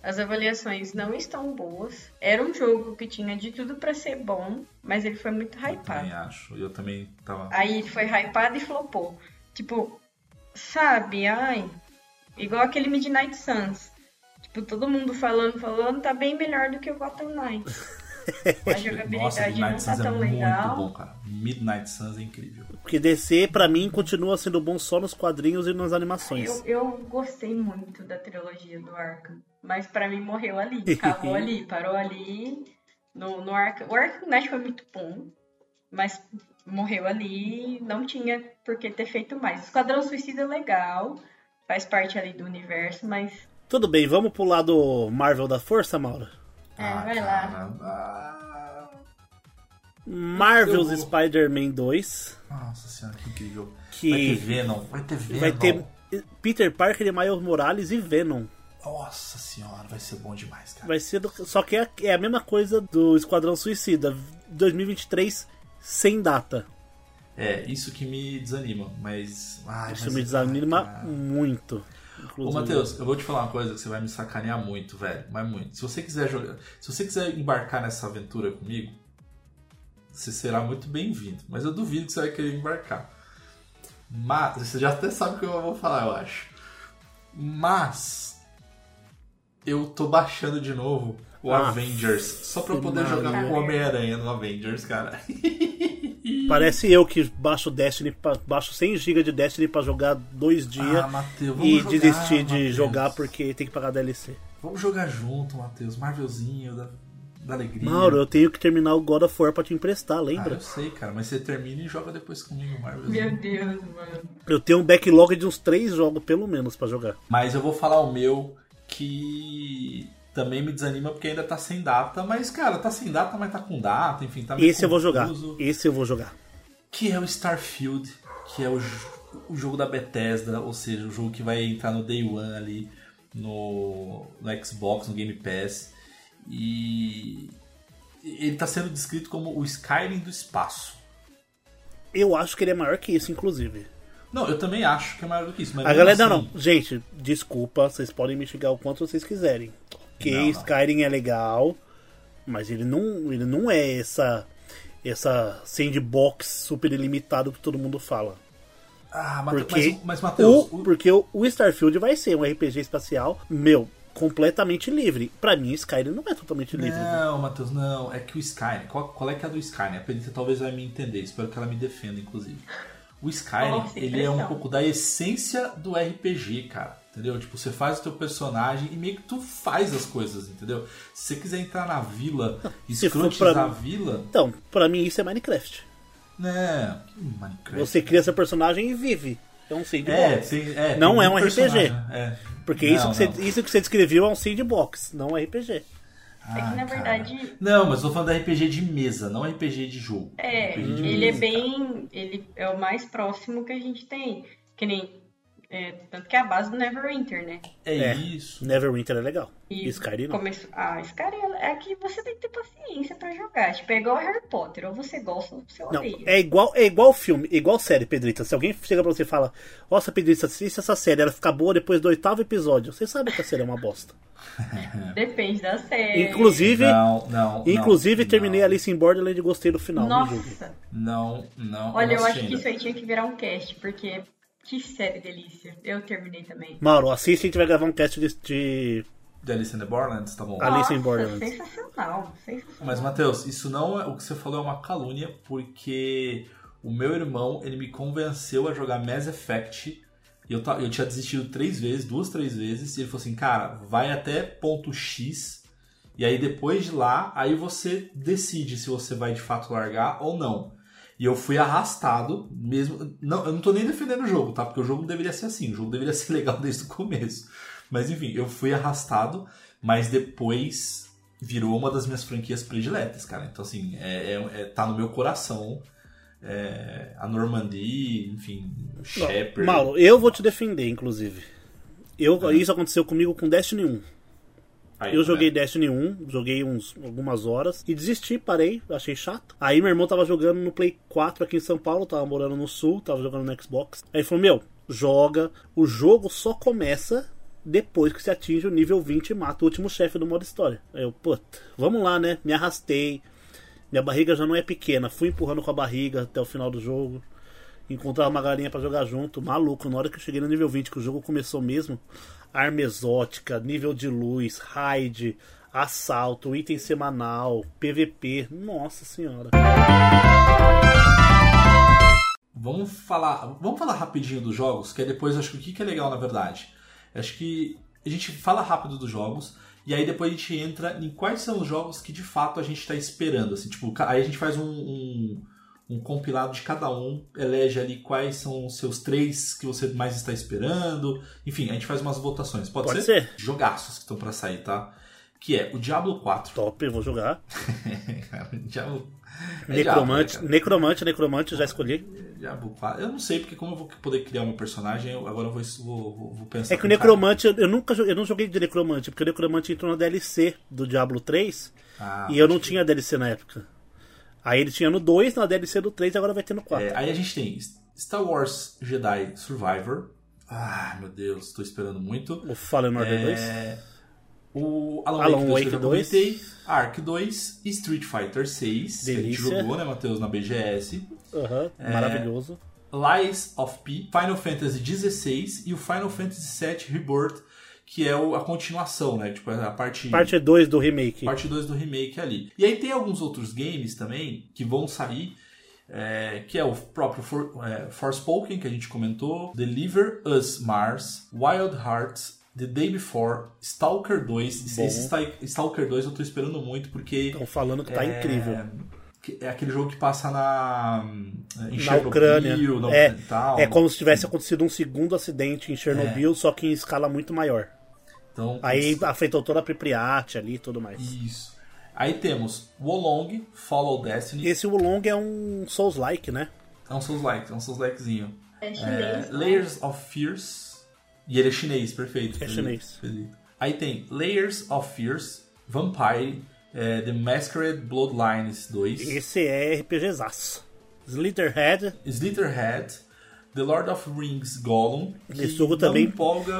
as avaliações não estão boas. Era um jogo que tinha de tudo pra ser bom, mas ele foi muito Eu também hypado. acho. Eu também tava. Aí ele foi hypado e flopou. Tipo, sabe, ai, igual aquele Midnight Suns. Tipo, todo mundo falando, falando, tá bem melhor do que o Gotham Knights. A Nossa, jogabilidade não Midnight tá Suns é tão muito legal. bom, cara. Midnight Suns é incrível. Porque DC, pra mim, continua sendo bom só nos quadrinhos e nas animações. Eu, eu gostei muito da trilogia do Arkham, mas pra mim morreu ali, acabou ali, parou ali. No, no Arkham, o Arkham Knight foi muito bom, mas morreu ali, não tinha por que ter feito mais. Esquadrão Suicida é legal, faz parte ali do universo, mas Tudo bem, vamos pro lado Marvel da Força, Maura? É, vai lá. cara, ah, Marvel's Eu- Spider-Man 2, Nossa senhora, que incrível. Que- Vai ter Venom, vai ter Venom. vai ter Peter Parker e Miles Morales e Venom. Nossa senhora, vai ser bom demais, cara. Vai ser do- só que é, é a mesma coisa do Esquadrão Suicida, 2023 sem data. É, isso que me desanima, mas. Ai, Isso mas- me desanima ai, cara. Muito. Ô, Inclusive. Matheus, eu vou te falar uma coisa que você vai me sacanear muito, velho. Mas muito. Se você quiser jogar. Se você quiser embarcar nessa aventura comigo, você será muito bem-vindo. Mas eu duvido que você vai querer embarcar. Mas. Você já até sabe o que eu vou falar, eu acho. Mas. Eu tô baixando de novo o Ah, Avengers. Só pra eu poder jogar com o Homem-Aranha no Avengers, cara. Parece eu que baixo Destiny, pra- baixo 100 GB de Destiny pra jogar dois dias Ah, Matheus, vamos e jogar, desistir de Matheus. jogar porque tem que pagar DLC. Vamos jogar junto, Matheus. Marvelzinho da, da alegria. Mauro, eu tenho que terminar o God of War pra te emprestar, Ah, lembra? eu sei, cara, mas você termina e joga depois comigo, Marvel. Meu Deus, mano. Eu tenho um backlog de uns três jogos pelo menos pra jogar. Mas eu vou falar o meu que também me desanima porque ainda tá sem data, mas cara, tá sem data, mas tá com data, enfim, tá meio Esse eu vou jogar. confuso. Esse eu vou jogar. Que é o Starfield, que é o, o jogo da Bethesda, ou seja, o jogo que vai entrar no Day One ali no, no Xbox, no Game Pass. E ele tá sendo descrito como o Skyrim do espaço. Eu acho que ele é maior que isso, inclusive. Não, eu também acho que é maior do que isso. Mas A galera, assim, não, não. Gente, desculpa, vocês podem me xingar o quanto vocês quiserem. Que Não, não. Skyrim é legal, mas ele não, ele não é essa essa sandbox super ilimitado que todo mundo fala. Ah, Mate- Porque, mas, mas Matheus, o, porque o, o Starfield vai ser um RPG espacial, meu, completamente livre. Pra mim, Skyrim não é totalmente livre. viu? Não, Matheus, não. É que o Skyrim. Qual, qual é que é a do Skyrim? A Pedrita talvez vai me entender. Espero que ela me defenda, inclusive. O Skyrim, Nossa, ele é um pouco da essência do RPG, cara. Entendeu? Tipo, você faz o teu personagem e meio que tu faz as coisas, entendeu? Se você quiser entrar na vila, escrotizar a vila, Então, pra mim isso é Minecraft. né? Que Minecraft. Você cria seu personagem e vive. É um sandbox. É, tem, é, Não tem é um RPG. é. Porque Não, isso, que você, isso que você descreveu é um sandbox, não um RPG. É que Ah, na cara. verdade Não, mas eu tô falando da RPG de mesa, não RPG de jogo. É, RPG de ele é mesa, bem. Ele é o mais próximo que a gente tem. Que nem. É, tanto que é a base do Neverwinter, né? É, É. isso. Neverwinter é legal. E Skyrim não. começou... Ah, Skyrim é que você tem que ter paciência pra jogar. Tipo, é igual Harry Potter. Ou você gosta ou você Não, odeia. é igual, é igual filme, igual série, Pedrita. Se alguém chega pra você e fala, nossa, Pedrita, assiste essa série, ela fica boa depois do oitavo episódio. Você sabe que a série é uma bosta. Depende da série. Inclusive, Não, não. inclusive não, terminei não, Alice in Borderland e gostei do final. Nossa. Não, não. Olha, eu acho que isso aí tinha que virar um cast. Porque que série delícia. Eu terminei também. Mauro, assiste e a gente vai gravar um cast de, de The Alice in the Borderlands, tá bom. Alice in Nossa, Borderlands. sensacional. Sensacional. Mas, Matheus, isso não é. O que você falou é uma calúnia, porque o meu irmão, ele me convenceu a jogar Mass Effect. E eu, eu tinha desistido três vezes, duas, três vezes. E ele falou assim, cara, vai até ponto X. E aí depois de lá, aí você decide se você vai de fato largar ou não. E eu fui arrastado, mesmo. Não, eu não tô nem defendendo o jogo, tá? Porque o jogo não deveria ser assim. O jogo deveria ser legal desde o começo. Mas enfim, eu fui arrastado, mas depois virou uma das minhas franquias prediletas, cara. Então, assim, é, é- é- tá no meu coração. É, a Normandy, enfim, o Shepard. Mauro, eu vou te defender, inclusive. Eu, Isso aconteceu comigo com Destiny 1. Aí, Eu tá joguei vendo? Destiny 1, joguei uns, algumas horas e desisti, parei, achei chato. Aí meu irmão tava jogando no Play 4 aqui em São Paulo, tava morando no Sul, tava jogando no Xbox. Aí ele falou: Meu, joga, o jogo só começa depois que você atinge o nível 20 e mata o último chefe do modo história. Aí eu, puta, vamos lá, né? Me arrastei, minha barriga já não é pequena, fui empurrando com a barriga até o final do jogo. Encontrar uma galinha pra jogar junto, maluco. Na hora que eu cheguei no nível 20, que o jogo começou mesmo, arma exótica, nível de luz, raid, assalto, item semanal, PVP. Nossa senhora. Vamos falar, vamos falar rapidinho dos jogos, que aí depois acho que o que que é legal na verdade. Acho que a gente fala rápido dos jogos e aí depois a gente entra em quais são os jogos que de fato a gente está esperando, assim, tipo, aí a gente faz um, um, um compilado de cada um, elege ali quais são os seus três que você mais está esperando, enfim, a gente faz umas votações, pode, Pode ser? ser. Jogaços que estão para sair, tá? Que é o Diablo 4. Top, eu vou jogar. Cara, Diablo... é necromante, Diablo, né, necromante, necromante, já escolhi. cara? Diablo 4. Eu não sei, porque como eu vou poder criar meu personagem, eu- agora eu vou, vou, vou- pensar. É que o necromante, eu, eu nunca joguei, eu não joguei de necromante, porque o necromante entrou na DLC do Diablo 3 Ah, e eu não pode tinha DLC na época. Aí ele tinha no 2, na DLC do 3 e agora vai ter no 4. É, aí a gente tem Star Wars Jedi Survivor. Ah, meu Deus, tô esperando muito. O Fallen Order 2. É, o Alan, Alan Wake 2, Wake que eu já 2. comentei, Ark 2 e Street Fighter 6, que a gente Delícia. jogou, né, Matheus, na BGS. Aham, é, maravilhoso. Lies of P, Final Fantasy XVI e o Final Fantasy VII Rebirth, que é o- a continuação, né? Tipo, a parte Parte 2 do remake. parte 2 do remake ali. E aí tem alguns outros games também que vão sair, é, que é o próprio For, é, Forspoken, que a gente comentou, Deliver Us Mars, Wild Hearts, The Day Before, Stalker 2. Bom. Esse Sta- Stalker 2 eu tô esperando muito, porque Estão falando que tá é, incrível. É aquele jogo que passa na. Em Na Chernobyl, Ucrânia. na É, é como se tivesse acontecido um segundo acidente em Chernobyl, só que em escala muito maior. Então, Aí afetou toda a Pripyat ali e tudo mais. Isso. Aí temos Wolong, Follow Destiny. Esse Wulong é um Souls-like, né? É um Souls-like, é um Souls-likezinho. É É, chinês. né? Layers of Fears. E ele é chinês, perfeito. É chinês. ele- Aí tem Layers of Fears, Vampire, é, The Masquerade Bloodlines 2, Esse é RPGzaço. Slitherhead. Slitherhead, The Lord of Rings Gollum. Esse jogo também.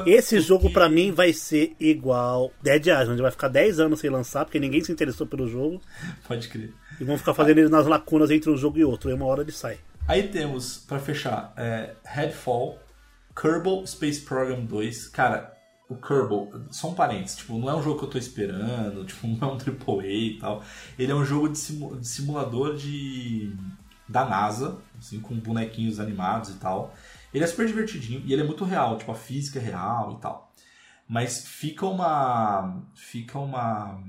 Esse porque- jogo pra mim vai ser igual Dead Island. Vai ficar 10 anos sem lançar, porque ninguém se interessou pelo jogo. Pode crer. E vão ficar fazendo ele nas lacunas entre um jogo e outro. E uma hora ele sai. Aí temos, pra fechar, é, Headfall, Kerbal Space Program 2. Cara, o Kerbal, só um parênteses, tipo, não é um jogo que eu tô esperando, tipo, não é um AAA e tal. Ele é um jogo de simulador de da NASA, assim, com bonequinhos animados e tal. Ele é super divertidinho e ele é muito real, tipo, a física é real e tal. Mas fica uma. Fica uma.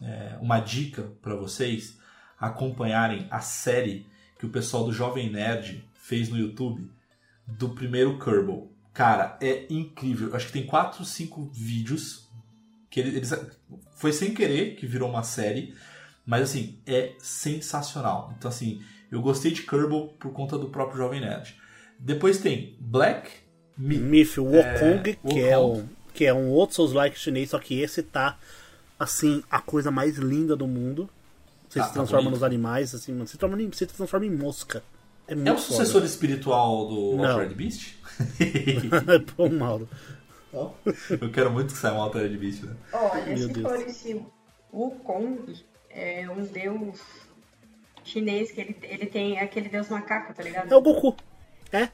É, uma dica para vocês acompanharem a série que o pessoal do Jovem Nerd fez no YouTube do primeiro Kerbal. Cara, é incrível. Acho que tem 4, 5 vídeos que eles, foi sem querer que virou uma série, mas assim, é sensacional. Então assim, eu gostei de Kerbal por conta do próprio Jovem Nerd. Depois tem Black Myth, Myth Wukong, é, que, é um, que é um outro Souls-like chinês, só que esse tá assim, a coisa mais linda do mundo. Você ah, se tá transforma tá nos animais, assim, mano. Você, transforma em, você se transforma em mosca. É, muito é o sucessor foda. espiritual do. Altered Beast? Pô, Mauro. Eu quero muito que saia um Altered Beast, né? Olha, Meu se Deus. for esse Wukong, é um deus chinês que ele, ele tem aquele deus macaco, tá ligado? É o Goku. É.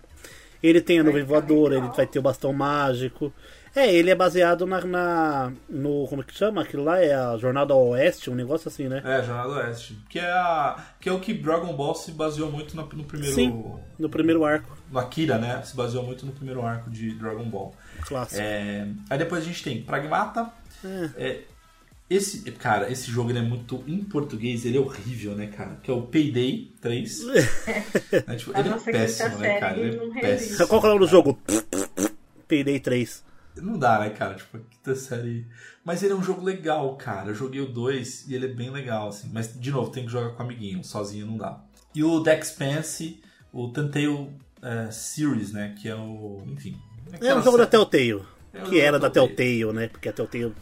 Ele tem a nuvem voadora, ele vai ter o bastão mágico. É, ele é baseado na, na, no. Como é que chama? Aquilo lá é a Jornada ao Oeste, um negócio assim, né? É, Jornada ao Oeste. Que é, a, que é o que Dragon Ball se baseou muito no, no primeiro. Sim, no primeiro arco. No Akira, né? Se baseou muito no primeiro arco de Dragon Ball. Clássico. É, aí depois a gente tem Pragmata. É. É, esse, cara, esse jogo ele é muito. Em português, ele é horrível, né, cara? Que é o Payday 3. é, tipo, ele é péssimo, né, cara? Ele é péssimo. Qual é o nome do jogo? Payday 3. Não dá, né, cara? Tipo, quinta série. Mas ele é um jogo legal, cara. Eu joguei o 2 e ele é bem legal, assim. Mas, de novo, tem que jogar com amiguinho. Sozinho não dá. E o Dexpanse, o Tantale é, Series, né? Que é o. Enfim. É um jogo série... da Telltale. Que era da Telltale, né? Porque a Telltale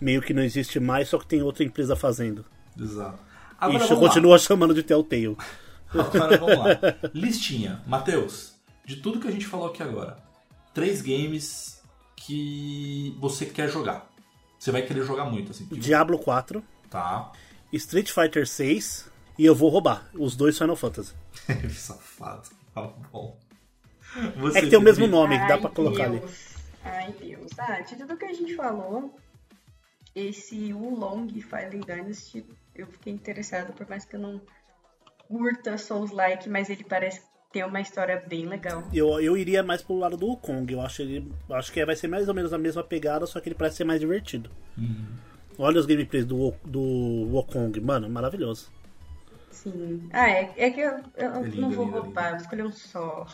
meio que não existe mais, só que tem outra empresa fazendo. Exato. Agora, e continua chamando de Telltale. Agora vamos lá. Listinha. Matheus, de tudo que a gente falou aqui agora, três games que você quer jogar. Você vai querer jogar muito, assim. Tipo... Diablo 4. Tá. Street Fighter 6. E eu vou roubar. Os dois Final Fantasy. Safado. Tá bom. Você é que tem o mesmo nome, Ai, dá pra colocar Deus. ali. Ai, Deus. Ah, de tudo que a gente falou, esse Wulong Fighting Dynasty, eu fiquei interessado, por mais que eu não curta Souls-like, mas ele parece tem uma história bem legal. Eu, eu iria mais pro lado do Kong. Eu acho ele. Acho que vai ser mais ou menos a mesma pegada, só que ele parece ser mais divertido. Uhum. Olha os gameplays do, do Wukong, mano, maravilhoso. Sim. Ah, é, é que eu, eu é lindo, não vou roubar, vou escolher um só.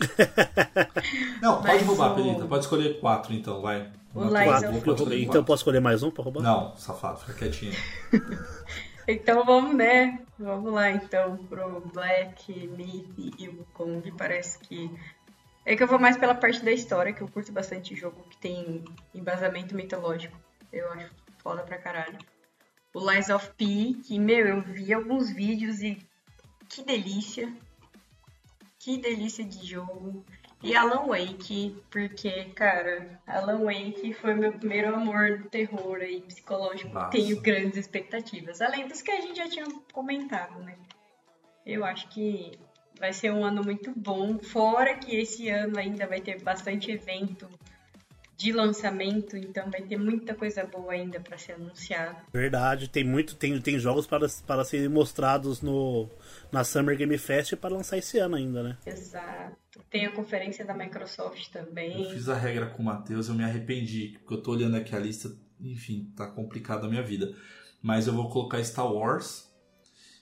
não, pode Mas roubar, o... Pelita. Pode escolher quatro então, vai. O quatro, eu Então eu posso escolher mais um pra roubar? Não, safado, fica quietinho. Então vamos, né? Vamos lá então pro Black, Myth e o Kong. Parece que. É que eu vou mais pela parte da história, que eu curto bastante jogo que tem embasamento mitológico. Eu acho foda pra caralho. O Lies of P, que, meu, eu vi alguns vídeos e que delícia. Que delícia de jogo. E Alan Wake, porque, cara, Alan Wake foi meu primeiro amor do terror e psicológico. Nossa. Tenho grandes expectativas. Além dos que a gente já tinha comentado, né? Eu acho que vai ser um ano muito bom. Fora que esse ano ainda vai ter bastante evento de lançamento, então vai ter muita coisa boa ainda para ser anunciada. Verdade, tem muito, tem, tem jogos para, para serem mostrados no na Summer Game Fest para lançar esse ano ainda, né? Exato. Tem a conferência da Microsoft também. Eu fiz a regra com o Matheus, eu me arrependi, porque eu tô olhando aqui a lista, enfim, tá complicada a minha vida. Mas eu vou colocar Star Wars,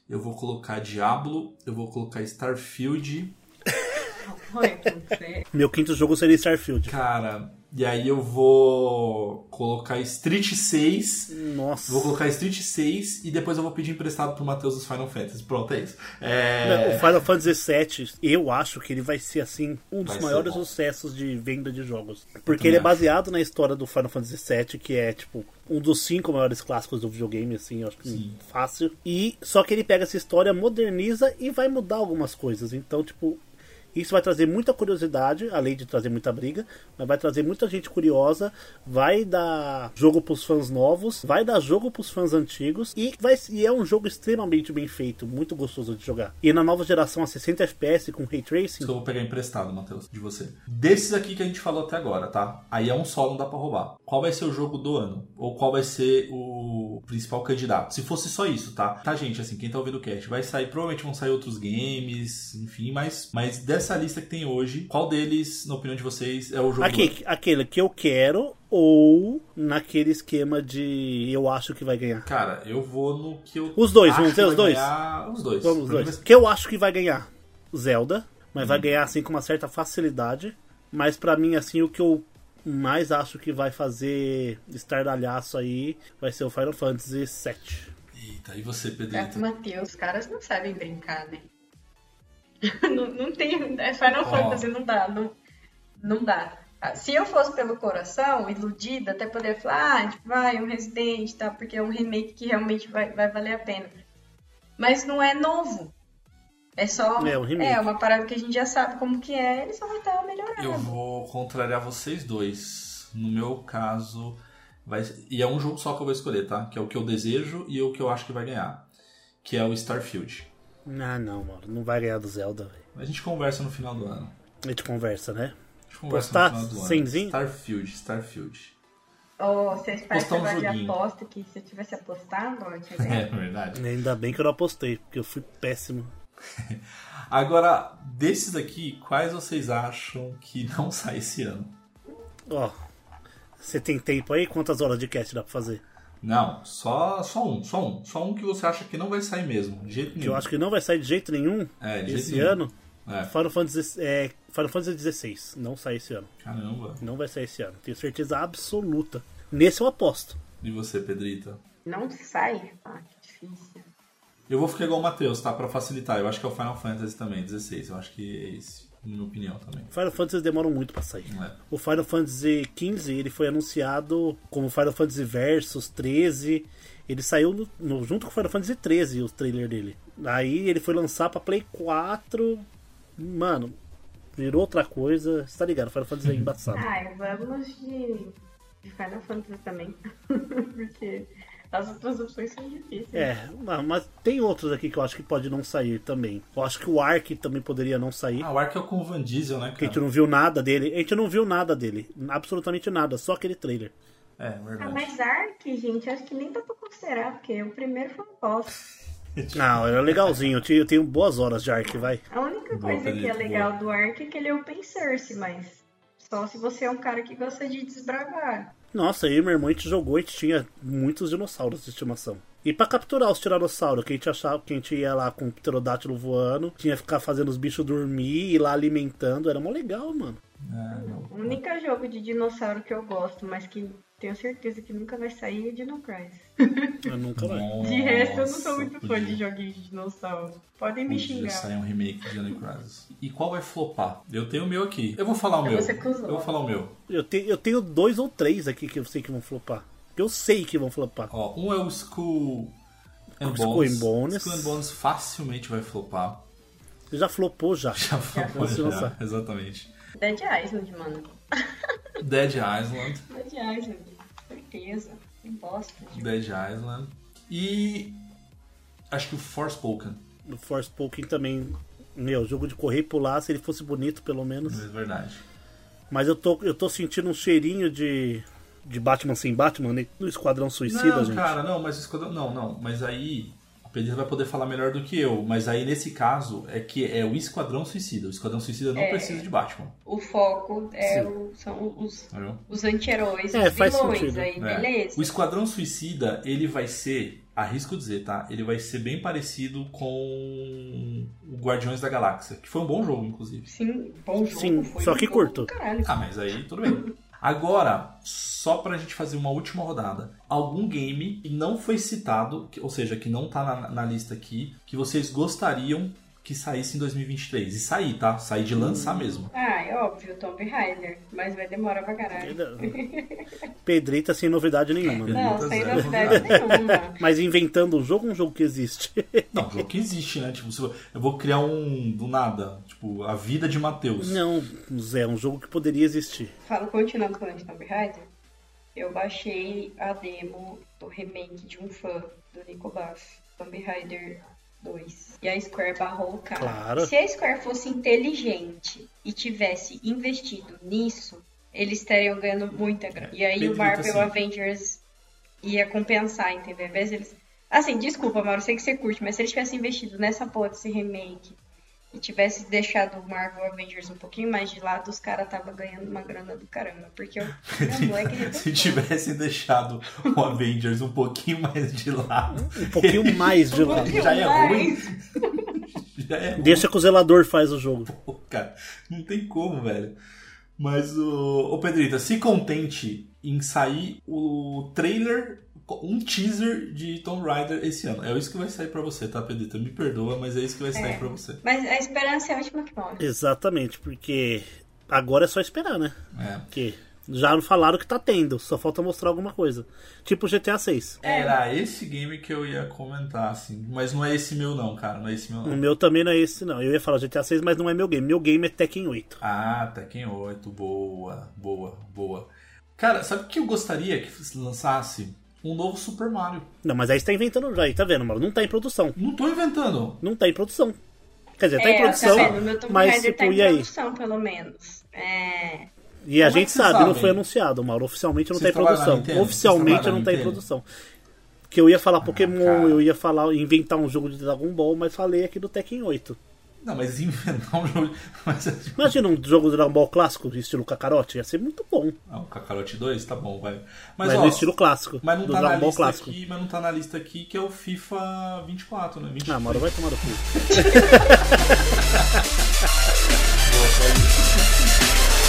eu vou colocar Diablo, eu vou colocar Starfield. Meu quinto jogo seria Starfield. Cara, e aí eu vou colocar Street 6. Nossa. Vou colocar Street 6 e depois eu vou pedir emprestado pro Matheus dos Final Fantasy. Pronto, é isso. É... O Final Fantasy VII, eu acho que ele vai ser, assim, um dos vai maiores sucessos de venda de jogos. Porque ele é baseado na história do Final Fantasy VII, que é, tipo, um dos cinco maiores clássicos do videogame, assim, acho que Sim. fácil. E só que ele pega essa história, moderniza e vai mudar algumas coisas. Então, tipo, Isso vai trazer muita curiosidade, além de trazer muita briga, mas vai trazer muita gente curiosa, vai dar jogo pros fãs novos, vai dar jogo pros fãs antigos e, vai, e é um jogo extremamente bem feito, muito gostoso de jogar. E na nova geração a 60 FPS com Ray Tracing. Isso eu vou pegar emprestado, Matheus, de você. Desses aqui que a gente falou até agora, tá? Aí é um só, não dá pra roubar. Qual vai ser o jogo do ano? Ou qual vai ser o principal candidato? Se fosse só isso, tá? Tá, gente, assim, quem tá ouvindo o cast, vai sair, provavelmente vão sair outros games, enfim, mas, mas lista que tem hoje, qual deles, na opinião de vocês, é o jogo do? Aqui, aquele que eu quero ou naquele esquema de eu acho que vai ganhar. Cara, eu vou no que eu. Os dois, acho vamos dizer que os vai dois? ganhar- Os dois. Vamos os dois. vai- Que eu acho que vai ganhar Zelda, mas Uhum. vai ganhar assim com uma certa facilidade. Mas pra mim, assim, o que eu mais acho que vai fazer estardalhaço aí vai ser o Final Fantasy VII. Eita, e você, Gato Pedrito? Mateus, os caras não sabem brincar, né? não, não tem. é Final Ó. Fantasy não dá. Não, não dá. Ah, Se eu fosse pelo coração, iludida, até poderia falar, ah, tipo, vai, um Resident, tá? Porque é um remake que realmente vai, vai valer a pena. Mas não é novo. É só É, um remake. é uma parada que a gente já sabe como que é, eles só vão estar melhorando. Eu vou contrariar vocês dois. No meu caso, vai e é um jogo só que eu vou escolher, tá? Que é o que eu desejo e o que eu acho que vai ganhar. Que é o Starfield. Ah, não, mano. Não vai ganhar do Zelda, velho. A gente conversa no final do ano. A gente conversa, né? A gente conversa Postar no final do ano. cenzinho? Starfield, Starfield. Ou vocês Postar um de aposta que se eu tivesse apostado, ó, tinha É verdade. Ainda bem que eu não apostei, porque eu fui péssimo. Agora, desses aqui, quais vocês acham que não sai esse ano? Ó, você tem tempo aí? Quantas horas de cast dá pra fazer? Não, só, só um, só um. Só um que você acha que não vai sair mesmo. De jeito Que nenhum. eu acho que não vai sair de jeito nenhum É, de jeito esse nenhum. ano. É, Final Fantasy, é, Final Fantasy XVI não sai esse ano. caramba. Não vai sair esse ano. Tenho certeza absoluta. Nesse eu aposto. E você, Pedrita? Não sai? Ah, que difícil. Eu vou ficar igual o Matheus, tá? Pra facilitar. Eu acho que é o Final Fantasy também, 16. Eu acho que é esse, minha opinião também. Final Fantasy demoram muito pra sair. É. O Final Fantasy XV ele foi anunciado como Final Fantasy Versus 13. Ele saiu no- no- junto com o Final Fantasy 13, o trailer dele. Aí ele foi lançar pra Play 4. Mano, virou outra coisa. Você tá ligado? Final Fantasy é embaçado. Ah, vamos de, de Final Fantasy também. Porque as outras opções são difíceis. É, mas- mas tem outros aqui que eu acho que pode não sair também. Eu acho que o Ark também poderia não sair. Ah, o Ark é o com o Van Diesel, né, Porque a gente cara? não viu nada dele. A gente não viu nada dele. Absolutamente nada. Só aquele trailer. É, Ah, verdade. mas Ark, gente, acho que nem dá pra considerar, porque o primeiro foi um boss. Não, era legalzinho. Eu tenho boas horas de Ark, vai. A única Boa, coisa que é legal boa. do Ark é que ele é open source, mas só se você é um cara que gosta de desbravar. Nossa, eu e meu irmão a gente jogou e tinha muitos dinossauros de estimação. E pra capturar os tiranossauros, que a gente achava que a gente ia lá com o pterodátilo voando, tinha que ficar fazendo os bichos dormir e ir lá alimentando, era mó legal, mano. É, não. O único jogo de dinossauro que eu gosto, mas que tenho certeza que nunca vai sair é Dino Crisis. Eu nunca vai. De resto, eu não sou muito fã podia- de joguinhos de dinossauro. Podem me Podia xingar. sair um remake de Johnny Crisis. E qual vai flopar? Eu tenho o meu aqui. Eu vou falar o Eu meu. vou ser cuzão. Eu vou falar o meu. Eu, te- eu tenho dois ou três aqui que eu sei que vão flopar. Que eu sei que vão flopar. Ó, um é o Skull and Skull Bones. and Bones. Skull and Bones facilmente vai flopar. Já flopou já. Já flopou, já. lançar. Exatamente. Dead Island, mano. Dead Island. Dead Island, certeza. Não bosta. de- Dead Island. E acho que o Forspoken. O Forspoken também. Meu, jogo de correr e pular, se ele fosse bonito, pelo menos. É verdade. Mas eu tô, eu tô sentindo um cheirinho de. De Batman sem Batman né? no Esquadrão Suicida, não, gente. cara, não, mas o Esquadrão. Não, não. Mas aí. O Pedro vai poder falar melhor do que eu. Mas aí, nesse caso, é que é o Esquadrão Suicida. O Esquadrão Suicida não É. precisa de Batman. O foco é o- são os, Entendeu? os anti-heróis, É, os vilões. Aí, É. beleza. O Esquadrão Suicida, ele vai ser, arrisco dizer, tá? Ele vai ser bem parecido com o Guardiões da Galáxia, que foi um bom jogo, inclusive. Sim, bom jogo. Sim, foi só um que curto. Caralho. Ah, mas aí tudo bem. Agora, só pra gente fazer uma última rodada. Algum game que não foi citado, ou seja, que não tá na, na lista aqui, que vocês gostariam que saísse em 2023. E sair, tá? Sair de lançar mesmo. Ah, é óbvio, Tomb Raider. Mas vai demorar pra caralho. Pedrita sem novidade nenhuma. né? Não, Pedrita sem zero. novidade nenhuma. Mas inventando um jogo, um jogo que existe. Não, jogo que existe, né? Tipo, se eu vou criar um do nada. Tipo, a vida de Matheus. Não, Zé, um jogo que poderia existir. Falo, continuando falando de Tomb Raider, eu baixei a demo do remake de um fã do Nicolas, Tomb Raider 2. E a Square barrou o cara. Claro. Se a Square fosse inteligente e tivesse investido nisso, eles estariam ganhando muita grana. E aí o Marvel assim. Avengers ia compensar, entendeu? Ao invés deles... Assim, desculpa, Mauro, sei que você curte, mas se eles tivessem investido nessa porra desse remake e tivesse deixado o Marvel Avengers um pouquinho mais de lado, os caras estavam ganhando uma grana do caramba. Porque o moleque Se tivessem deixado o Avengers um pouquinho mais de lado, Um pouquinho mais de lado. já é ruim. mais. Já é ruim. Deixa que o zelador faz o jogo. Pô, cara, não tem como, velho. Mas o. Ô Pedrita, se contente em sair o trailer, um teaser de Tomb Raider esse ano. É isso que vai sair pra você, tá, Pedrita? Me perdoa, mas é isso que vai sair É. pra você. Mas a esperança é a última que morre. Exatamente, porque agora é só esperar, né? É. Porque já falaram que tá tendo, só falta mostrar alguma coisa. Tipo GTA 6. Era esse game que eu ia comentar, assim. Mas não é esse meu, não, cara. Não é esse meu, O não. meu também não é esse, não. Eu ia falar GTA 6, mas não é meu game. Meu game é Tekken 8. Ah, Tekken 8. Boa, boa, boa. Cara, sabe o que eu gostaria que lançasse? Um novo Super Mario. Não, mas aí você tá inventando já, aí tá vendo, mano? Não tá em produção. Não tô inventando. Não tá em produção. Quer dizer, tá é, em produção, tá vendo? O meu Tomb mas tipo, tá em e aí? produção, pelo menos. É... E a Como é gente vocês sabe, não foi anunciado, Mauro. Oficialmente não Vocês tá em produção. Oficialmente não tá em produção. Que eu ia falar Pokémon, cara. eu ia falar, inventar um jogo de Dragon Ball, mas falei aqui do Tekken 8. Não, mas inventar um jogo. Mas... É tipo- Imagina um jogo de Dragon Ball clássico, estilo Kakarote, ia ser muito bom. Ah, o Kakarote 2, tá bom, vai. Mas, mas ó, no estilo clássico. Mas não, do tá na Ball clássico. Aqui, mas não tá na lista aqui que é o FIFA 24, né? 23. Ah, Mauro, vai tomar o cu.